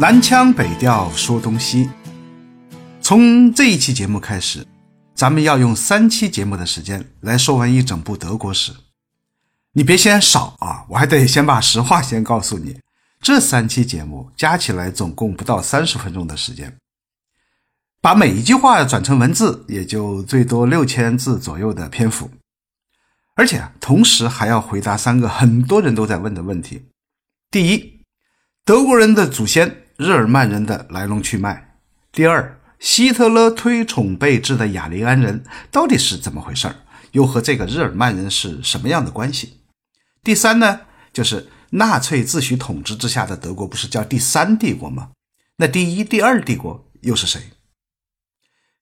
南腔北调说东西，从这一期节目开始，咱们要用三期节目的时间来说完一整部德国史。你别嫌少啊，我还得先把实话先告诉你，这三期节目加起来总共不到三十分钟的时间，把每一句话转成文字，也就最多六千字左右的篇幅，而且同时还要回答三个很多人都在问的问题：第一，德国人的祖先。日耳曼人的来龙去脉。第二，希特勒推崇备至的雅利安人到底是怎么回事儿？又和这个日耳曼人是什么样的关系？第三呢，就是纳粹自诩统治之下的德国不是叫第三帝国吗？那第一、第二帝国又是谁？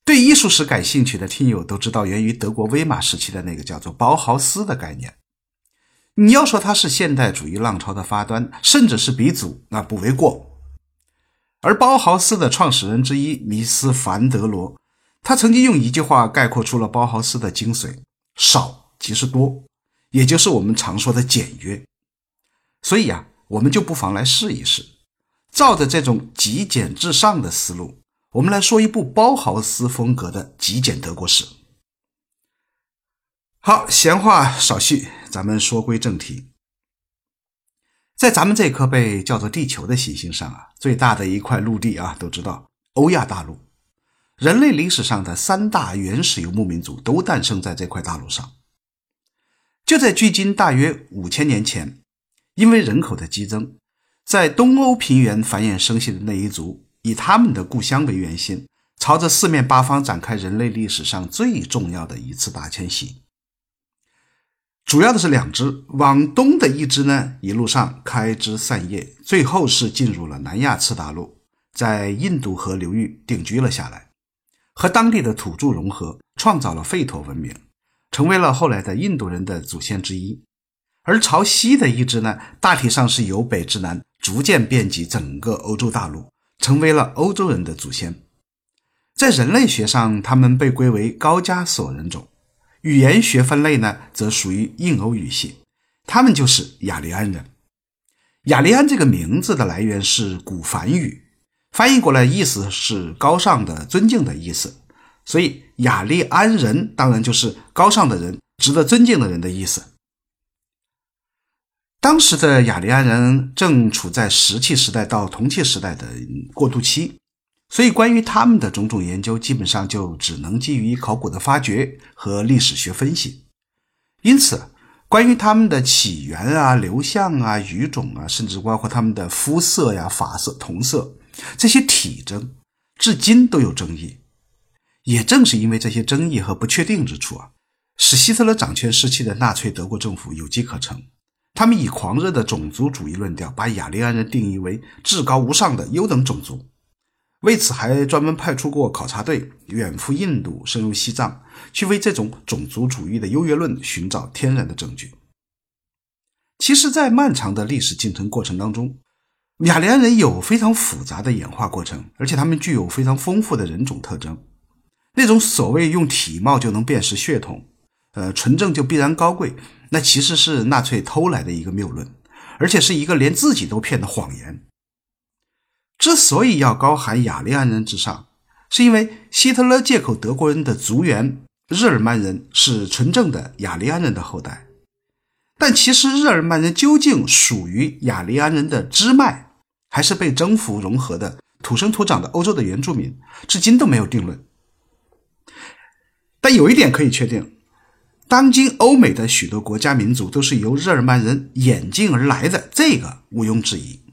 对艺术史感兴趣的听友都知道，源于德国威玛时期的那个叫做包豪斯的概念。你要说它是现代主义浪潮的发端，甚至是鼻祖，那不为过。而包豪斯的创始人之一米斯凡德罗，他曾经用一句话概括出了包豪斯的精髓：少即是多，也就是我们常说的简约。所以啊，我们就不妨来试一试，照着这种极简至上的思路，我们来说一部包豪斯风格的极简德国史。好，闲话少叙，咱们说归正题。在咱们这颗被叫做地球的行星上啊，最大的一块陆地啊，都知道欧亚大陆。人类历史上的三大原始游牧民族都诞生在这块大陆上。就在距今大约五千年前，因为人口的激增，在东欧平原繁衍生息的那一族，以他们的故乡为圆心，朝着四面八方展开人类历史上最重要的一次大迁徙。主要的是两支，往东的一支呢，一路上开枝散叶，最后是进入了南亚次大陆，在印度河流域定居了下来，和当地的土著融合，创造了吠陀文明，成为了后来的印度人的祖先之一。而朝西的一支呢，大体上是由北至南逐渐遍及整个欧洲大陆，成为了欧洲人的祖先。在人类学上，他们被归为高加索人种。语言学分类呢，则属于印欧语系，他们就是雅利安人。雅利安这个名字的来源是古梵语，翻译过来意思是高尚的、尊敬的意思，所以雅利安人当然就是高尚的人、值得尊敬的人的意思。当时的雅利安人正处在石器时代到铜器时代的过渡期。所以，关于他们的种种研究，基本上就只能基于考古的发掘和历史学分析。因此，关于他们的起源啊、流向啊、语种啊，甚至包括他们的肤色呀、发色、瞳色这些体征，至今都有争议。也正是因为这些争议和不确定之处啊，使希特勒掌权时期的纳粹德国政府有机可乘。他们以狂热的种族主义论调，把雅利安人定义为至高无上的优等种族。为此，还专门派出过考察队远赴印度、深入西藏，去为这种种族主义的优越论寻找天然的证据。其实，在漫长的历史进程过程当中，雅利安人有非常复杂的演化过程，而且他们具有非常丰富的人种特征。那种所谓用体貌就能辨识血统，呃，纯正就必然高贵，那其实是纳粹偷来的一个谬论，而且是一个连自己都骗的谎言。之所以要高喊雅利安人之上，是因为希特勒借口德国人的族源日耳曼人是纯正的雅利安人的后代，但其实日耳曼人究竟属于雅利安人的支脉，还是被征服融合的土生土长的欧洲的原住民，至今都没有定论。但有一点可以确定，当今欧美的许多国家民族都是由日耳曼人演进而来的，这个毋庸置疑。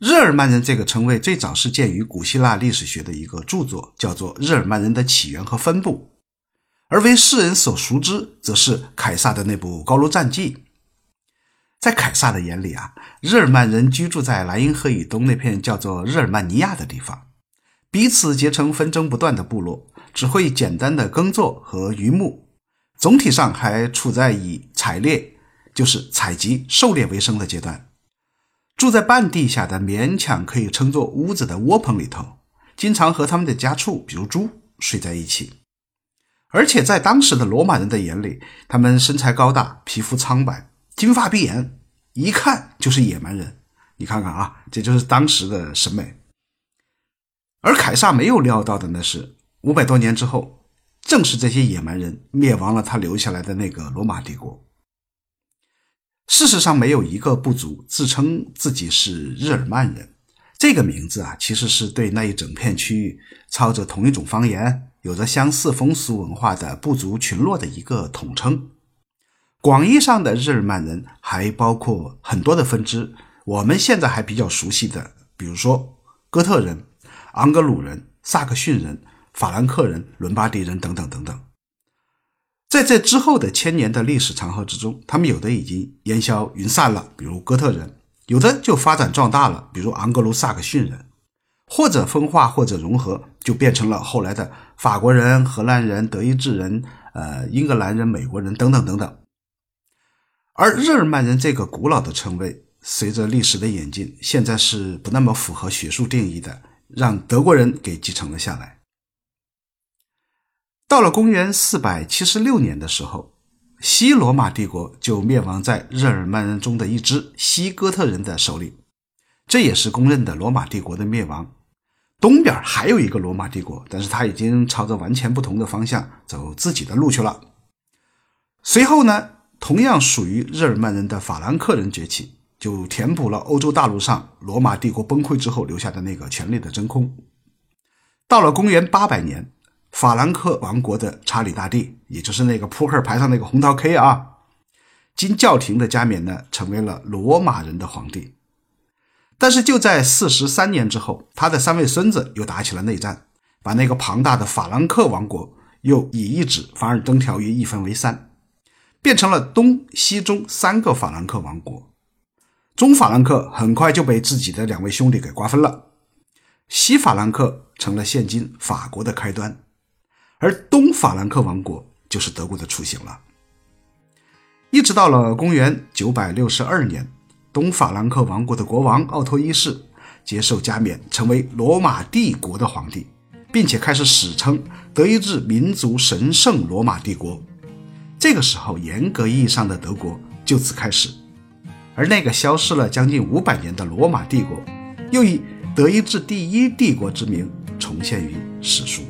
日耳曼人这个称谓最早是见于古希腊历史学的一个著作，叫做《日耳曼人的起源和分布》，而为世人所熟知，则是凯撒的那部《高卢战记》。在凯撒的眼里啊，日耳曼人居住在莱茵河以东那片叫做日耳曼尼亚的地方，彼此结成纷争不断的部落，只会简单的耕作和渔牧，总体上还处在以采猎，就是采集、狩猎为生的阶段。住在半地下的勉强可以称作屋子的窝棚里头，经常和他们的家畜，比如猪，睡在一起。而且在当时的罗马人的眼里，他们身材高大，皮肤苍白，金发碧眼，一看就是野蛮人，你看看啊，这就是当时的审美。而凯撒没有料到的呢是，五百多年之后，正是这些野蛮人灭亡了他留下来的那个罗马帝国。事实上，没有一个部族自称自己是日耳曼人。这个名字啊，其实是对那一整片区域操着同一种方言、有着相似风俗文化的部族群落的一个统称。广义上的日耳曼人还包括很多的分支，我们现在还比较熟悉的，比如说哥特人。昂格鲁人、萨克逊人、法兰克人、伦巴第人等等等等，在这之后的千年的历史长河之中，他们有的已经烟消云散了，比如哥特人；有的就发展壮大了，比如昂格鲁萨克逊人，或者分化，或者融合，就变成了后来的法国人、荷兰人、德意志人、呃英格兰人、美国人等等等等。而日耳曼人这个古老的称谓，随着历史的演进，现在是不那么符合学术定义的。让德国人给继承了下来。到了公元四百七十六年的时候，西罗马帝国就灭亡在日耳曼人中的一支西哥特人的手里，这也是公认的罗马帝国的灭亡。东边还有一个罗马帝国，但是他已经朝着完全不同的方向走自己的路去了。随后呢，同样属于日耳曼人的法兰克人崛起。就填补了欧洲大陆上罗马帝国崩溃之后留下的那个权力的真空。到了公元八百年，法兰克王国的查理大帝，也就是那个扑克牌上那个红桃 K 啊，经教廷的加冕呢，成为了罗马人的皇帝。但是就在四十三年之后，他的三位孙子又打起了内战，把那个庞大的法兰克王国又以一纸凡尔登条约一分为三，变成了东西中三个法兰克王国。中法兰克很快就被自己的两位兄弟给瓜分了，西法兰克成了现今法国的开端，而东法兰克王国就是德国的雏形了。一直到了公元九百六十二年，东法兰克王国的国王奥托一世接受加冕，成为罗马帝国的皇帝，并且开始史称德意志民族神圣罗马帝国。这个时候，严格意义上的德国就此开始。而那个消失了将近五百年的罗马帝国，又以德意志第一帝国之名重现于史书。